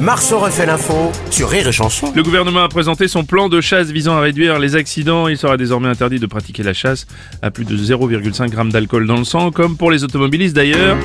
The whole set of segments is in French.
Marceau refait l'info sur Rire et Chanson. Le gouvernement a présenté son plan de chasse visant à réduire les accidents. Il sera désormais interdit de pratiquer la chasse à plus de 0,5 g d'alcool dans le sang, comme pour les automobilistes d'ailleurs.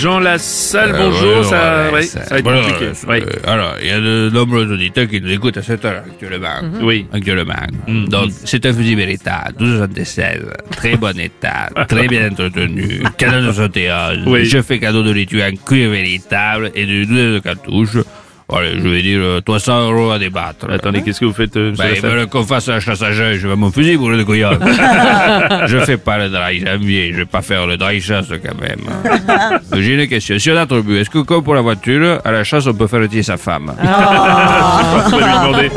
Jean Lassalle, Euh, bonjour, ouais, ça, ouais, ouais, ça- ça va être voilà, compliqué. Oui. euh, alors, il y a de nombreux auditeurs qui nous écoutent à cette heure actuellement. Oui. Actuellement. Mhm. Donc, c'est un fusil véritable, 1276, très bon état, très bien entretenu, canon de 71. Oui. Je fais cadeau de l'étui en cuir véritable et de douzaine de cartouches. Allez, je vais dire euh, 300 euros à débattre. Attendez, qu'est-ce que vous faites, euh, ils veulent qu'on fasse la chasse à jeu, je vais mon fusil pour le couillon. je fais pas le dry janvier, je vais pas faire le dry chasse quand même. J'ai une question. Si on a trop bu, est-ce que comme pour la voiture, à la chasse, on peut faire retirer sa femme Je vais lui demander.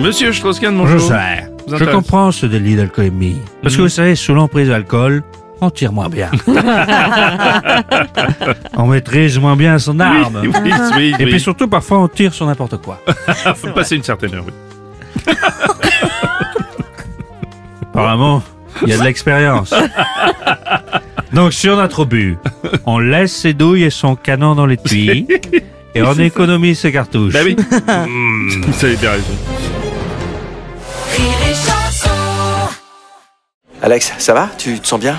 Monsieur Strauss-Kahn, bonjour. Je sais. Vous Je comprends ce délit d'alcoolémie. Parce que vous savez, sous l'emprise de l'alcool, on tire moins bien. on maîtrise moins bien son arme. Oui, oui, oui, Et oui. puis surtout, parfois, on tire sur n'importe quoi. faut passer une certaine heure. oui. Apparemment, il y a de l'expérience. Donc, si on a trop bu, on laisse ses douilles et son canon dans l'étui et on économise ses cartouches. Bah oui. Vous avez bien raison. Alex, ça va? Tu te sens bien?